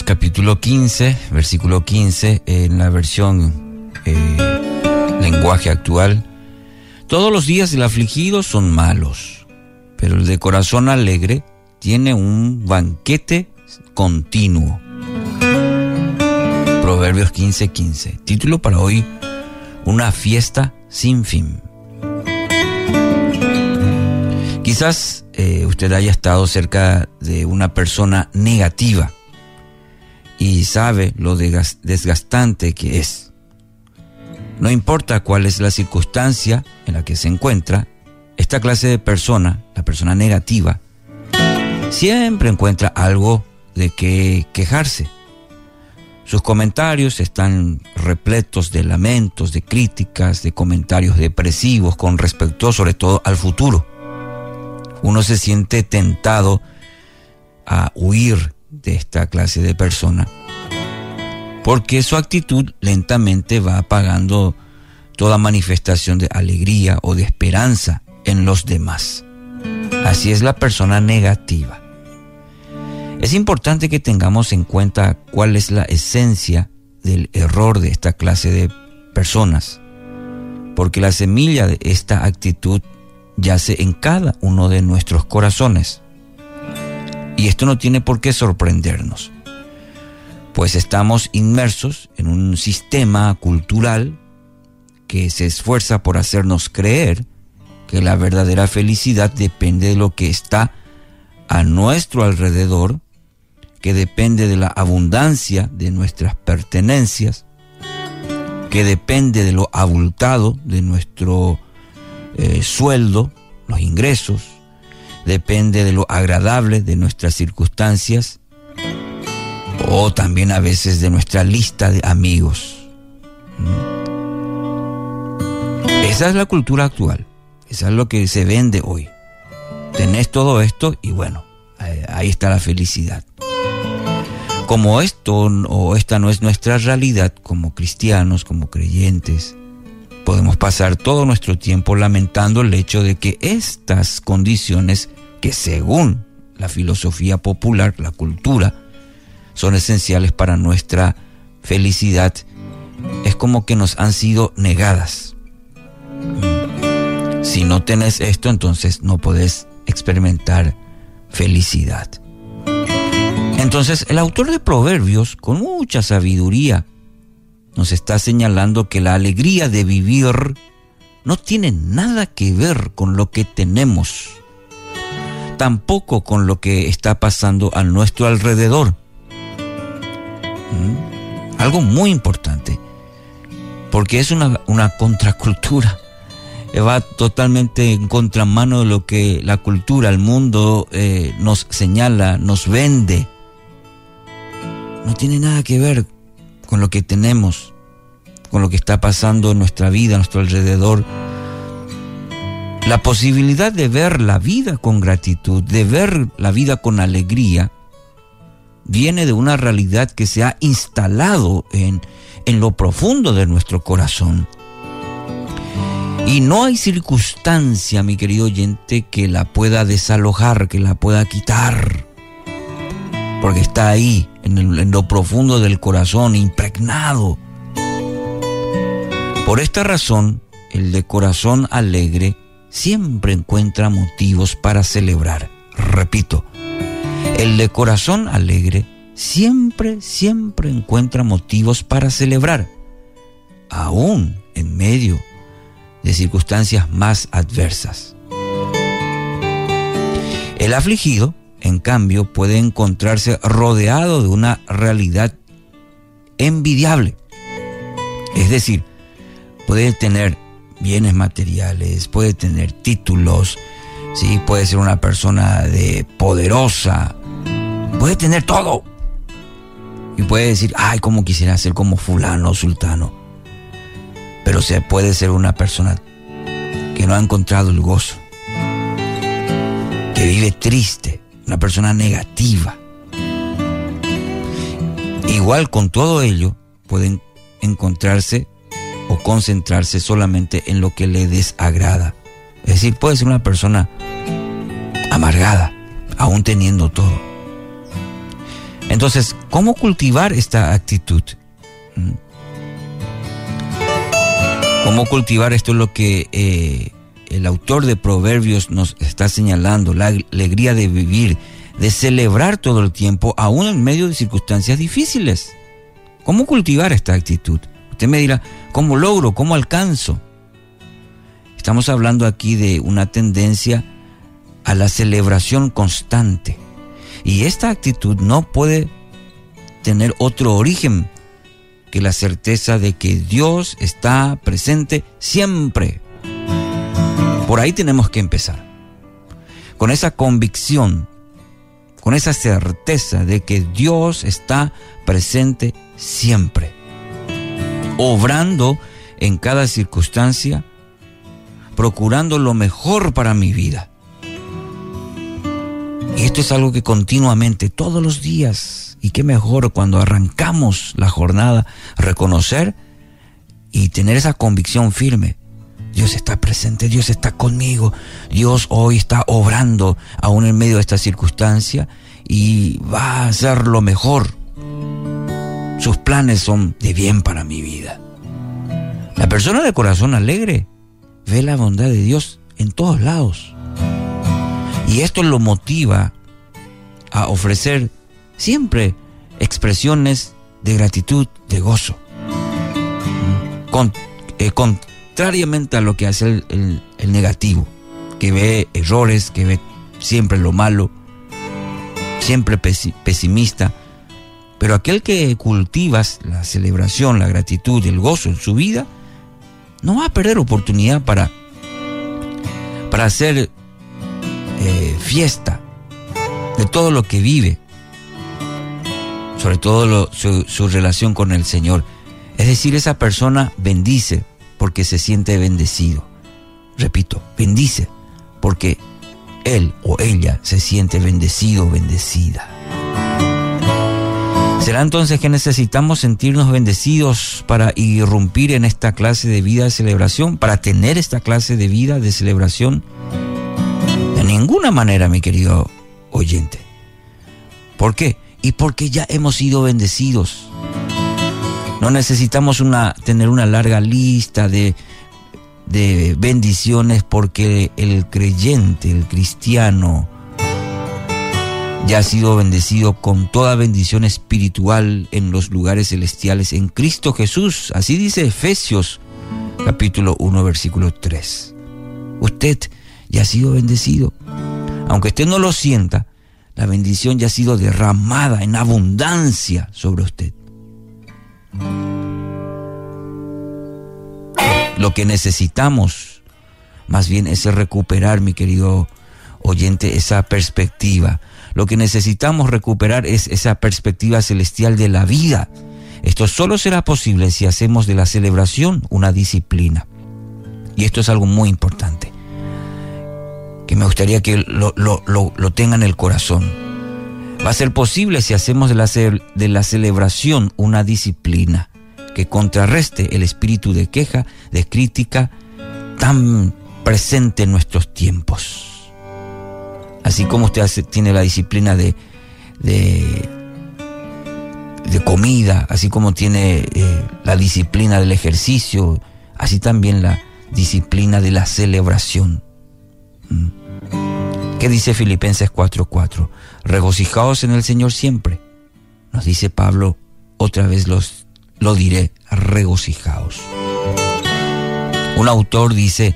Capítulo 15, versículo 15, en la versión eh, lenguaje actual. Todos los días del afligido son malos, pero el de corazón alegre tiene un banquete continuo. Proverbios 15, 15. Título para hoy, una fiesta sin fin. Quizás eh, usted haya estado cerca de una persona negativa y sabe lo desgastante que es. No importa cuál es la circunstancia en la que se encuentra, esta clase de persona, la persona negativa, siempre encuentra algo de qué quejarse. Sus comentarios están repletos de lamentos, de críticas, de comentarios depresivos con respecto sobre todo al futuro. Uno se siente tentado a huir de esta clase de persona, porque su actitud lentamente va apagando toda manifestación de alegría o de esperanza en los demás. Así es la persona negativa. Es importante que tengamos en cuenta cuál es la esencia del error de esta clase de personas, porque la semilla de esta actitud yace en cada uno de nuestros corazones. Y esto no tiene por qué sorprendernos, pues estamos inmersos en un sistema cultural que se esfuerza por hacernos creer que la verdadera felicidad depende de lo que está a nuestro alrededor, que depende de la abundancia de nuestras pertenencias, que depende de lo abultado de nuestro eh, sueldo, los ingresos, depende de lo agradable de nuestras circunstancias o también a veces de nuestra lista de amigos. ¿Mm? Esa es la cultura actual, esa es lo que se vende hoy. Tenés todo esto y bueno, ahí está la felicidad. Como esto o esta no es nuestra realidad como cristianos, como creyentes, podemos pasar todo nuestro tiempo lamentando el hecho de que estas condiciones que según la filosofía popular, la cultura, son esenciales para nuestra felicidad, es como que nos han sido negadas. Si no tenés esto, entonces no podés experimentar felicidad. Entonces, el autor de Proverbios, con mucha sabiduría, nos está señalando que la alegría de vivir no tiene nada que ver con lo que tenemos, tampoco con lo que está pasando a nuestro alrededor. ¿Mm? Algo muy importante, porque es una, una contracultura, va totalmente en contramano de lo que la cultura, el mundo eh, nos señala, nos vende. No tiene nada que ver con lo que tenemos, con lo que está pasando en nuestra vida, a nuestro alrededor. La posibilidad de ver la vida con gratitud, de ver la vida con alegría, viene de una realidad que se ha instalado en, en lo profundo de nuestro corazón. Y no hay circunstancia, mi querido oyente, que la pueda desalojar, que la pueda quitar porque está ahí, en, lo profundo del corazón, impregnado. Por esta razón, el de corazón alegre siempre encuentra motivos para celebrar. Repito, el de corazón alegre siempre, siempre encuentra motivos para celebrar, aún en medio de circunstancias más adversas. El afligido en cambio, puede encontrarse rodeado de una realidad envidiable. Es decir, puede tener bienes materiales, puede tener títulos, ¿sí? puede ser una persona de poderosa, puede tener todo. Y puede decir, ay, cómo quisiera ser como fulano o sultano. Pero se puede ser una persona que no ha encontrado el gozo, que vive triste, una persona negativa. Igual con todo ello pueden encontrarse o concentrarse solamente en lo que le desagrada. Es decir, puede ser una persona amargada, aún teniendo todo. Entonces, ¿cómo cultivar esta actitud? Mm. ¿Cómo cultivar esto es lo que eh, el autor de Proverbios nos está señalando? La alegría de vivir, de celebrar todo el tiempo, aún en medio de circunstancias difíciles. ¿Cómo cultivar esta actitud? Usted me dirá, ¿cómo logro? ¿Cómo alcanzo? Estamos hablando aquí de una tendencia a la celebración constante. Y esta actitud no puede tener otro origen que la certeza de que Dios está presente siempre. Por ahí tenemos que empezar. Con esa convicción, con esa certeza de que Dios está presente siempre. Obrando en cada circunstancia, procurando lo mejor para mi vida. Y esto es algo que continuamente, todos los días, y qué mejor cuando arrancamos la jornada, reconocer y tener esa convicción firme. Dios está presente, Dios está conmigo, Dios hoy está obrando aún en medio de esta circunstancia y va a hacer lo mejor. Sus planes son de bien para mi vida. La persona de corazón alegre ve la bondad de Dios en todos lados. Y esto lo motiva a ofrecer siempre expresiones de gratitud, de gozo. Eh, contrariamente a lo que hace el, el negativo, que ve errores, que ve siempre lo malo, siempre pesimista. Pero aquel que cultivas la celebración, la gratitud, el gozo en su vida, no va a perder oportunidad para, para hacer eh, fiesta de todo lo que vive, sobre todo su, su relación con el Señor. Es decir, esa persona bendice porque se siente bendecido. Repito, bendice porque él o ella se siente bendecido bendecida. ¿Será entonces que necesitamos sentirnos bendecidos para irrumpir en esta clase de vida de celebración, para tener esta clase de vida de celebración? De ninguna manera, mi querido oyente. ¿Por qué? Y porque ya hemos sido bendecidos. No necesitamos tener una larga lista de, de bendiciones porque el creyente, el cristiano, ya ha sido bendecido con toda bendición espiritual en los lugares celestiales en Cristo Jesús. Así dice Efesios capítulo 1 versículo 3. Usted ya ha sido bendecido. Aunque usted no lo sienta, la bendición ya ha sido derramada en abundancia sobre usted. Lo que necesitamos más bien es recuperar, mi querido oyente, esa perspectiva lo que necesitamos recuperar es esa perspectiva celestial de la vida. Esto solo será posible si hacemos de la celebración una disciplina. Y esto es algo muy importante, que me gustaría que lo, tengan en el corazón. Va a ser posible si hacemos de la, de la celebración una disciplina que contrarreste el espíritu de queja, de crítica tan presente en nuestros tiempos. Así como usted tiene la disciplina de, de, comida, así como tiene eh, la disciplina del ejercicio, así también la disciplina de la celebración. ¿Mm? ¿Qué dice Filipenses 4:4? Regocijaos en el Señor siempre. Nos dice Pablo, otra vez los, lo diré, regocijaos. Un autor dice,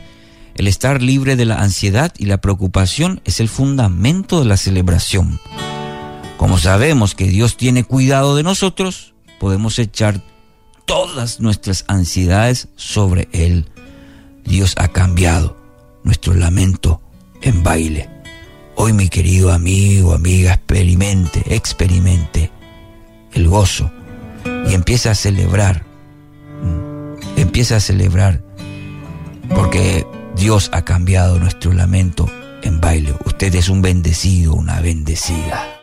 el estar libre de la ansiedad y la preocupación es el fundamento de la celebración. Como sabemos que Dios tiene cuidado de nosotros, podemos echar todas nuestras ansiedades sobre Él. Dios ha cambiado nuestro lamento en baile. Hoy mi querido amigo, amiga, experimente, experimente el gozo y empieza a celebrar. Mm, empieza a celebrar porque Dios ha cambiado nuestro lamento en baile. Usted es un bendecido, una bendecida.